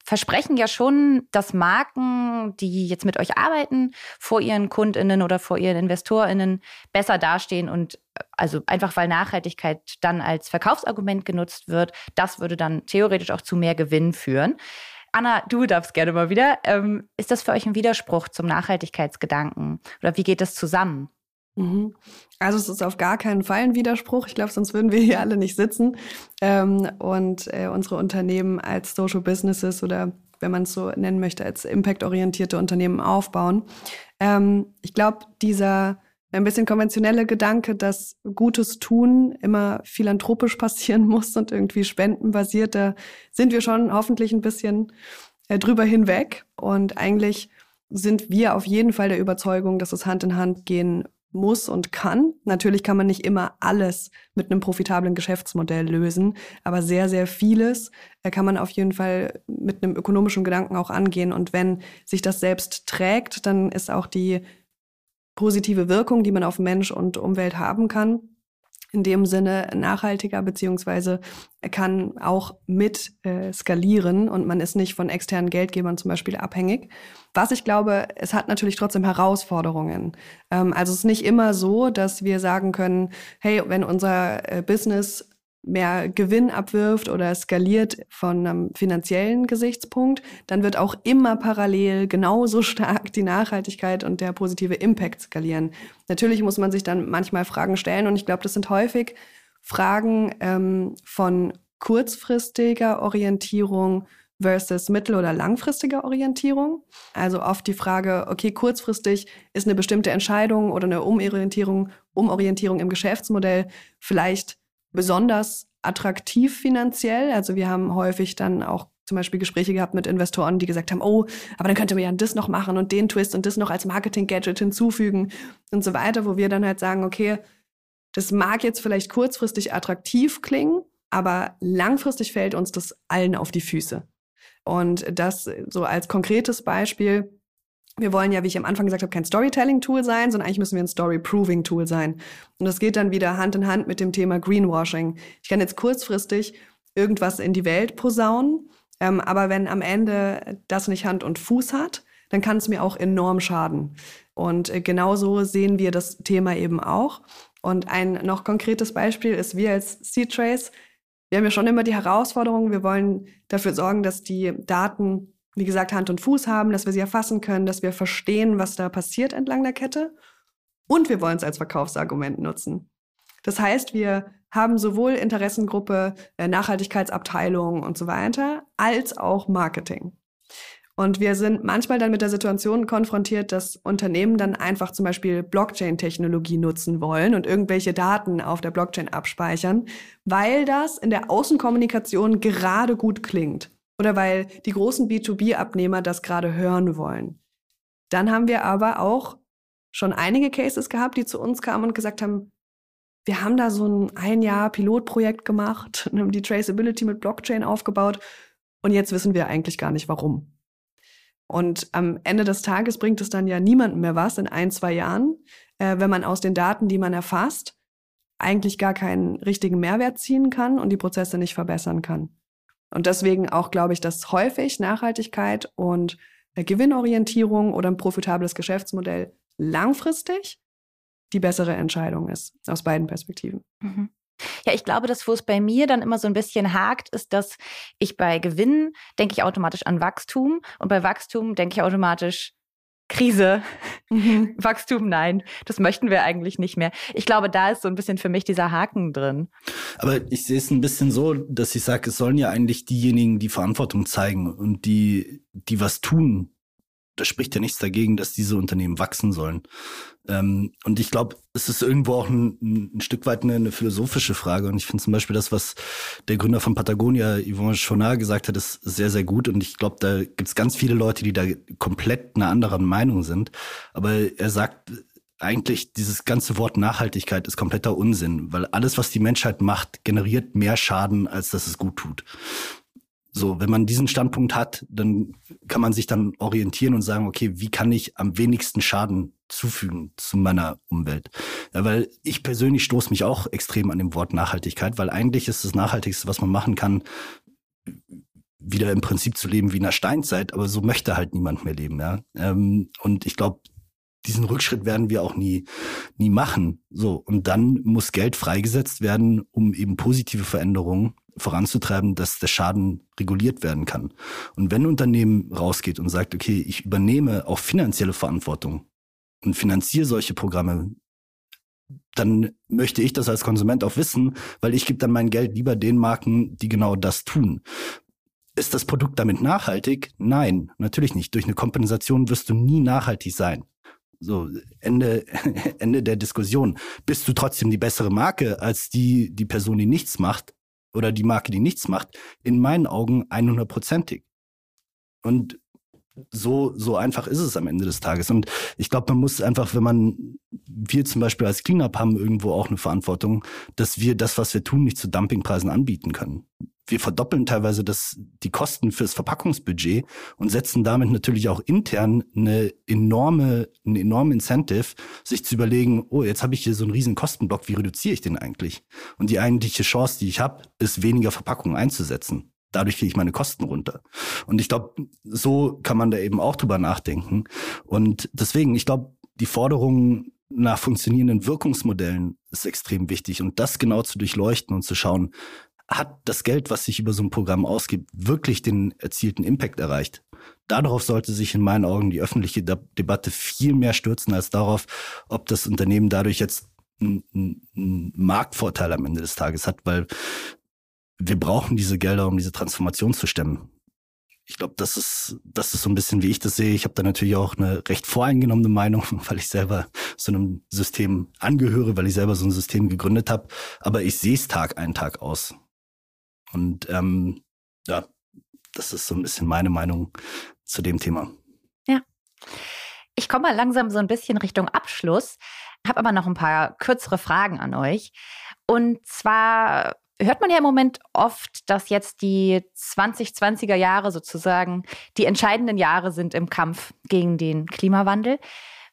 versprechen ja schon, dass Marken, die jetzt mit euch arbeiten, vor ihren KundInnen oder vor ihren InvestorInnen besser dastehen und äh, also einfach weil Nachhaltigkeit dann als Verkaufsargument genutzt wird, das würde dann theoretisch auch zu mehr Gewinn führen. Anna, du darfst gerne mal wieder. Ähm, ist das für euch ein Widerspruch zum Nachhaltigkeitsgedanken? Oder wie geht das zusammen? Mhm. Also es ist auf gar keinen Fall ein Widerspruch. Ich glaube, sonst würden wir hier alle nicht sitzen ähm, und äh, unsere Unternehmen als Social Businesses oder wenn man es so nennen möchte, als impactorientierte Unternehmen aufbauen. Ähm, ich glaube, dieser ein bisschen konventionelle Gedanke, dass Gutes tun immer philanthropisch passieren muss und irgendwie spendenbasiert, da sind wir schon hoffentlich ein bisschen äh, drüber hinweg. Und eigentlich sind wir auf jeden Fall der Überzeugung, dass es Hand in Hand gehen muss und kann. Natürlich kann man nicht immer alles mit einem profitablen Geschäftsmodell lösen, aber sehr, sehr vieles äh, kann man auf jeden Fall mit einem ökonomischen Gedanken auch angehen. Und wenn sich das selbst trägt, dann ist auch die positive Wirkung, die man auf Mensch und Umwelt haben kann, in dem Sinne nachhaltiger, beziehungsweise kann auch mit äh, skalieren und man ist nicht von externen Geldgebern zum Beispiel abhängig. Was ich glaube, es hat natürlich trotzdem Herausforderungen. Ähm, also es ist nicht immer so, dass wir sagen können, hey, wenn unser äh, Business mehr Gewinn abwirft oder skaliert von einem finanziellen Gesichtspunkt, dann wird auch immer parallel genauso stark die Nachhaltigkeit und der positive Impact skalieren. Natürlich muss man sich dann manchmal Fragen stellen und ich glaube, das sind häufig Fragen ähm, von kurzfristiger Orientierung versus mittel- oder langfristiger Orientierung. Also oft die Frage, okay, kurzfristig ist eine bestimmte Entscheidung oder eine Umorientierung, Umorientierung im Geschäftsmodell vielleicht besonders attraktiv finanziell. Also wir haben häufig dann auch zum Beispiel Gespräche gehabt mit Investoren, die gesagt haben, oh, aber dann könnte man ja das noch machen und den Twist und das noch als Marketing-Gadget hinzufügen und so weiter, wo wir dann halt sagen, okay, das mag jetzt vielleicht kurzfristig attraktiv klingen, aber langfristig fällt uns das allen auf die Füße. Und das so als konkretes Beispiel. Wir wollen ja, wie ich am Anfang gesagt habe, kein Storytelling-Tool sein, sondern eigentlich müssen wir ein Story-Proving-Tool sein. Und das geht dann wieder Hand in Hand mit dem Thema Greenwashing. Ich kann jetzt kurzfristig irgendwas in die Welt posaunen, ähm, aber wenn am Ende das nicht Hand und Fuß hat, dann kann es mir auch enorm schaden. Und äh, genauso sehen wir das Thema eben auch. Und ein noch konkretes Beispiel ist, wir als C-Trace wir haben ja schon immer die Herausforderung, wir wollen dafür sorgen, dass die Daten, wie gesagt, Hand und Fuß haben, dass wir sie erfassen können, dass wir verstehen, was da passiert entlang der Kette. Und wir wollen es als Verkaufsargument nutzen. Das heißt, wir haben sowohl Interessengruppe, äh, Nachhaltigkeitsabteilung und so weiter, als auch Marketing. Und wir sind manchmal dann mit der Situation konfrontiert, dass Unternehmen dann einfach zum Beispiel Blockchain-Technologie nutzen wollen und irgendwelche Daten auf der Blockchain abspeichern, weil das in der Außenkommunikation gerade gut klingt oder weil die großen B2B-Abnehmer das gerade hören wollen. Dann haben wir aber auch schon einige Cases gehabt, die zu uns kamen und gesagt haben, wir haben da so ein ein Jahr Pilotprojekt gemacht, haben die Traceability mit Blockchain aufgebaut und jetzt wissen wir eigentlich gar nicht warum. Und am Ende des Tages bringt es dann ja niemandem mehr was in ein, zwei Jahren, äh, wenn man aus den Daten, die man erfasst, eigentlich gar keinen richtigen Mehrwert ziehen kann und die Prozesse nicht verbessern kann. Und deswegen auch glaube ich, dass häufig Nachhaltigkeit und Gewinnorientierung oder ein profitables Geschäftsmodell langfristig die bessere Entscheidung ist, aus beiden Perspektiven. Mhm. Ja, ich glaube, dass wo es bei mir dann immer so ein bisschen hakt, ist, dass ich bei Gewinnen denke ich automatisch an Wachstum und bei Wachstum denke ich automatisch Krise, mhm. Wachstum, nein, das möchten wir eigentlich nicht mehr. Ich glaube, da ist so ein bisschen für mich dieser Haken drin. Aber ich sehe es ein bisschen so, dass ich sage, es sollen ja eigentlich diejenigen, die Verantwortung zeigen und die, die was tun, da spricht ja nichts dagegen, dass diese Unternehmen wachsen sollen. Ähm, und ich glaube, es ist irgendwo auch ein, ein Stück weit eine, eine, philosophische Frage. Und ich finde zum Beispiel das, was der Gründer von Patagonia, Yvon Chonard, gesagt hat, ist sehr, sehr gut. Und ich glaube, da gibt es ganz viele Leute, die da komplett einer anderen Meinung sind. Aber er sagt, eigentlich dieses ganze Wort Nachhaltigkeit ist kompletter Unsinn, weil alles, was die Menschheit macht, generiert mehr Schaden, als dass es gut tut. So, wenn man diesen Standpunkt hat, dann kann man sich dann orientieren und sagen, okay, wie kann ich am wenigsten Schaden zufügen zu meiner Umwelt? Ja, weil ich persönlich stoße mich auch extrem an dem Wort Nachhaltigkeit, weil eigentlich ist das Nachhaltigste, was man machen kann, wieder im Prinzip zu leben wie in der Steinzeit, aber so möchte halt niemand mehr leben, ja. Ähm, und ich glaube, diesen Rückschritt werden wir auch nie, nie machen. So. Und dann muss Geld freigesetzt werden, um eben positive Veränderungen voranzutreiben, dass der Schaden reguliert werden kann. Und wenn ein Unternehmen rausgeht und sagt, okay, ich übernehme auch finanzielle Verantwortung und finanziere solche Programme, dann möchte ich das als Konsument auch wissen, weil ich gebe dann mein Geld lieber den Marken, die genau das tun. Ist das Produkt damit nachhaltig? Nein, natürlich nicht. Durch eine Kompensation wirst du nie nachhaltig sein. So, Ende, Ende der Diskussion. Bist du trotzdem die bessere Marke als die, die Person, die nichts macht? oder die Marke, die nichts macht, in meinen Augen 100%ig. Und so, so einfach ist es am Ende des Tages. Und ich glaube, man muss einfach, wenn man, wir zum Beispiel als Cleanup haben irgendwo auch eine Verantwortung, dass wir das, was wir tun, nicht zu Dumpingpreisen anbieten können wir verdoppeln teilweise das, die Kosten fürs Verpackungsbudget und setzen damit natürlich auch intern eine enorme, einen enormen Incentive, sich zu überlegen, oh, jetzt habe ich hier so einen riesen Kostenblock, wie reduziere ich den eigentlich? Und die eigentliche Chance, die ich habe, ist weniger Verpackungen einzusetzen. Dadurch kriege ich meine Kosten runter. Und ich glaube, so kann man da eben auch drüber nachdenken. Und deswegen, ich glaube, die Forderungen nach funktionierenden Wirkungsmodellen ist extrem wichtig und das genau zu durchleuchten und zu schauen, hat das Geld, was sich über so ein Programm ausgibt, wirklich den erzielten Impact erreicht? Darauf sollte sich in meinen Augen die öffentliche De Debatte viel mehr stürzen als darauf, ob das Unternehmen dadurch jetzt einen, Marktvorteil am Ende des Tages hat, weil wir brauchen diese Gelder, um diese Transformation zu stemmen. Ich glaube, das ist, das ist so ein bisschen, wie ich das sehe. Ich habe da natürlich auch eine recht voreingenommene Meinung, weil ich selber so einem System angehöre, weil ich selber so ein System gegründet habe. Aber ich sehe es Tag ein, Tag aus. Und ähm, ja, das ist so ein bisschen meine Meinung zu dem Thema. Ja. Ich komme mal langsam so ein bisschen Richtung Abschluss, habe aber noch ein paar kürzere Fragen an euch. Und zwar hört man ja im Moment oft, dass jetzt die 2020er Jahre sozusagen die entscheidenden Jahre sind im Kampf gegen den Klimawandel.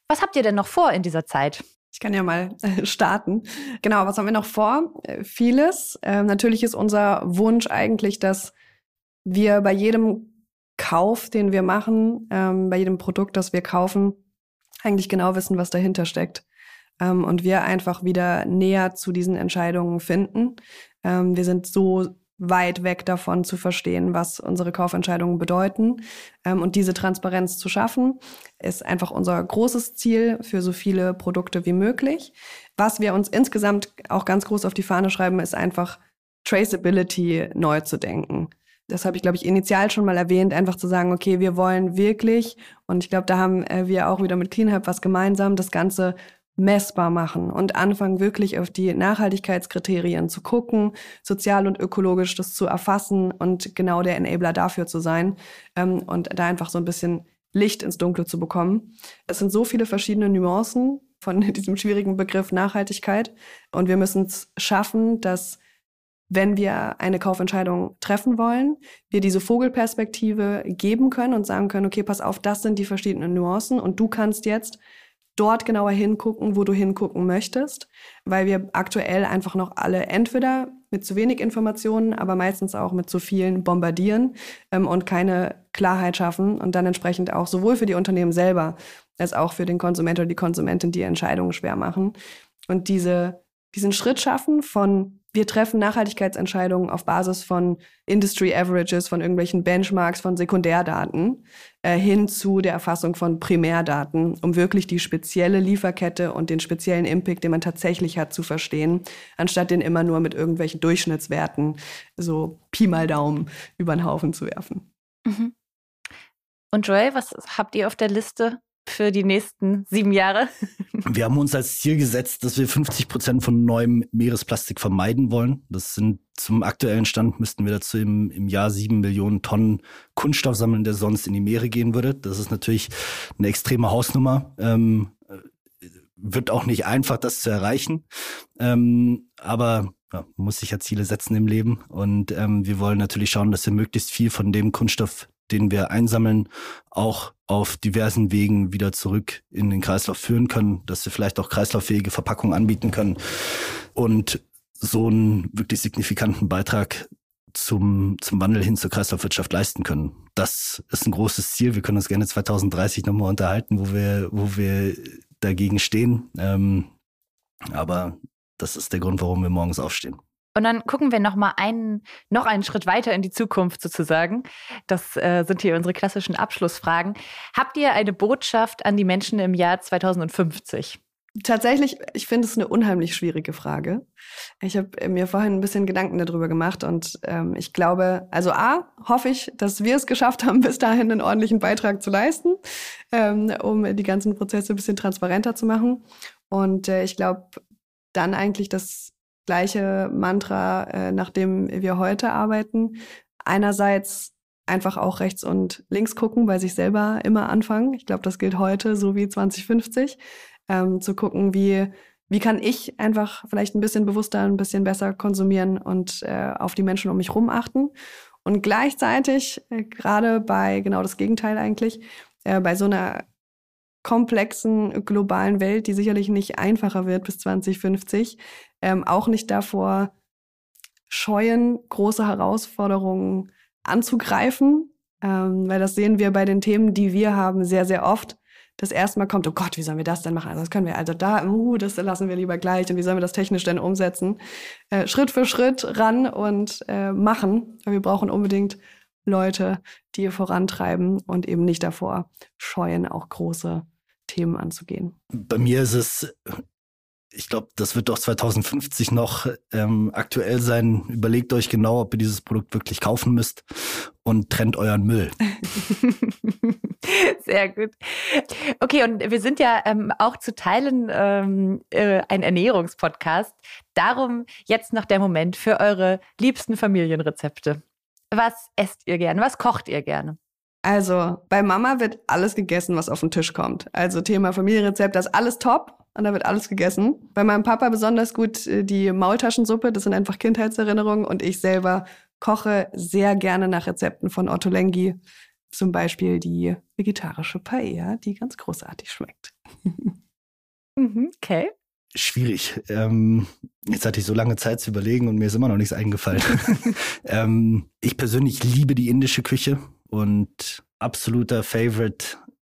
Was habt ihr denn noch vor in dieser Zeit? Ich kann ja mal äh, starten. Genau, was haben wir noch vor? Äh, vieles. Ähm, natürlich ist unser Wunsch eigentlich, dass wir bei jedem Kauf, den wir machen, ähm, bei jedem Produkt, das wir kaufen, eigentlich genau wissen, was dahinter steckt. Ähm, und wir einfach wieder näher zu diesen Entscheidungen finden. Ähm, wir sind so weit weg davon zu verstehen, was unsere Kaufentscheidungen bedeuten. Ähm, und diese Transparenz zu schaffen, ist einfach unser großes Ziel für so viele Produkte wie möglich. Was wir uns insgesamt auch ganz groß auf die Fahne schreiben, ist einfach Traceability neu zu denken. Das habe ich, glaube ich, initial schon mal erwähnt, einfach zu sagen, okay, wir wollen wirklich, und ich glaube, da haben äh, wir auch wieder mit CleanHub was gemeinsam, das Ganze messbar machen und anfangen wirklich auf die Nachhaltigkeitskriterien zu gucken, sozial und ökologisch das zu erfassen und genau der Enabler dafür zu sein ähm, und da einfach so ein bisschen Licht ins Dunkle zu bekommen. Es sind so viele verschiedene Nuancen von diesem schwierigen Begriff Nachhaltigkeit und wir müssen es schaffen, dass wenn wir eine Kaufentscheidung treffen wollen, wir diese Vogelperspektive geben können und sagen können, okay, pass auf, das sind die verschiedenen Nuancen und du kannst jetzt dort genauer hingucken, wo du hingucken möchtest, weil wir aktuell einfach noch alle entweder mit zu wenig Informationen, aber meistens auch mit zu vielen bombardieren ähm, und keine Klarheit schaffen und dann entsprechend auch sowohl für die Unternehmen selber als auch für den Konsument oder die Konsumentin die Entscheidungen schwer machen. Und diese, diesen Schritt schaffen von wir treffen Nachhaltigkeitsentscheidungen auf Basis von Industry Averages, von irgendwelchen Benchmarks, von Sekundärdaten äh, hin zu der Erfassung von Primärdaten, um wirklich die spezielle Lieferkette und den speziellen Impact, den man tatsächlich hat, zu verstehen, anstatt den immer nur mit irgendwelchen Durchschnittswerten so Pi mal Daumen über den Haufen zu werfen. Mhm. Und Joel, was habt ihr auf der Liste für die nächsten sieben Jahre? Wir haben uns als Ziel gesetzt, dass wir 50 Prozent von neuem Meeresplastik vermeiden wollen. Das sind zum aktuellen Stand müssten wir dazu im, im Jahr sieben Millionen Tonnen Kunststoff sammeln, der sonst in die Meere gehen würde. Das ist natürlich eine extreme Hausnummer. Ähm, wird auch nicht einfach, das zu erreichen. Ähm, aber ja, muss sich ja Ziele setzen im Leben. Und ähm, wir wollen natürlich schauen, dass wir möglichst viel von dem Kunststoff den wir einsammeln, auch auf diversen Wegen wieder zurück in den Kreislauf führen können, dass wir vielleicht auch kreislauffähige Verpackungen anbieten können und so einen wirklich signifikanten Beitrag zum, zum Wandel hin zur Kreislaufwirtschaft leisten können. Das ist ein großes Ziel. Wir können uns gerne 2030 nochmal unterhalten, wo wir, wo wir dagegen stehen. Ähm, aber das ist der Grund, warum wir morgens aufstehen. Und dann gucken wir noch mal einen, noch einen Schritt weiter in die Zukunft sozusagen. Das äh, sind hier unsere klassischen Abschlussfragen. Habt ihr eine Botschaft an die Menschen im Jahr 2050? Tatsächlich, ich finde es eine unheimlich schwierige Frage. Ich habe mir vorhin ein bisschen Gedanken darüber gemacht und ähm, ich glaube, also A, hoffe ich, dass wir es geschafft haben, bis dahin einen ordentlichen Beitrag zu leisten, ähm, um die ganzen Prozesse ein bisschen transparenter zu machen. Und äh, ich glaube dann eigentlich, dass gleiche Mantra, äh, nach wir heute arbeiten. Einerseits einfach auch rechts und links gucken, bei sich selber immer anfangen. Ich glaube, das gilt heute so wie 2050. Ähm, zu gucken, wie, wie kann ich einfach vielleicht ein bisschen bewusster, ein bisschen besser konsumieren und äh, auf die Menschen um mich herum achten. Und gleichzeitig, äh, gerade bei genau das Gegenteil eigentlich, äh, bei so einer komplexen globalen Welt, die sicherlich nicht einfacher wird bis 2050, ähm, auch nicht davor scheuen, große Herausforderungen anzugreifen, ähm, weil das sehen wir bei den Themen, die wir haben, sehr, sehr oft, das erste Mal kommt, oh Gott, wie sollen wir das denn machen? Also das können wir, also da, uh, das lassen wir lieber gleich und wie sollen wir das technisch denn umsetzen? Äh, Schritt für Schritt ran und äh, machen. Wir brauchen unbedingt Leute, die ihr vorantreiben und eben nicht davor scheuen, auch große Themen anzugehen. Bei mir ist es ich glaube, das wird doch 2050 noch ähm, aktuell sein. Überlegt euch genau, ob ihr dieses Produkt wirklich kaufen müsst und trennt euren Müll. Sehr gut. Okay, und wir sind ja ähm, auch zu Teilen ähm, äh, ein Ernährungspodcast. Darum jetzt noch der Moment für eure liebsten Familienrezepte. Was esst ihr gerne? Was kocht ihr gerne? Also, bei Mama wird alles gegessen, was auf den Tisch kommt. Also Thema Familienrezept, das ist alles top und da wird alles gegessen. Bei meinem Papa besonders gut äh, die Maultaschensuppe, das sind einfach Kindheitserinnerungen und ich selber koche sehr gerne nach Rezepten von Otto Lengi. Zum Beispiel die vegetarische Paella, die ganz großartig schmeckt. Mhm, okay. Schwierig. Ähm, jetzt hatte ich so lange Zeit zu überlegen und mir ist immer noch nichts eingefallen. ähm, ich persönlich liebe die indische Küche und absoluter Favorite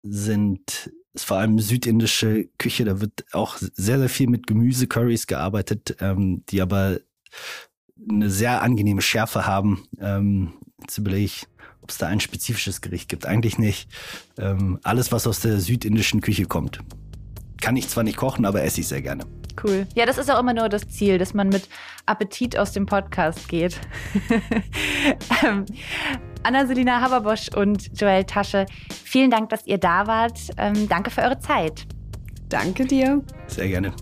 sind ist vor allem südindische Küche. Da wird auch sehr, sehr viel mit Gemüsecurries gearbeitet, ähm, die aber eine sehr angenehme Schärfe haben. Ähm, jetzt überlege ich, ob es da ein spezifisches Gericht gibt. Eigentlich nicht. Ähm, alles, was aus der südindischen Küche kommt. Kann ich zwar nicht kochen, aber esse ich sehr gerne. Cool. Ja, das ist auch immer nur das Ziel, dass man mit Appetit aus dem Podcast geht. ähm, Anna-Selina Haberbosch und Joel Tasche, vielen Dank, dass ihr da wart. Ähm, danke für eure Zeit. Danke dir. Sehr gerne.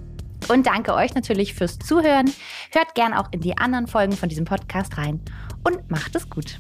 Und danke euch natürlich fürs Zuhören. Hört gern auch in die anderen Folgen von diesem Podcast rein und macht es gut.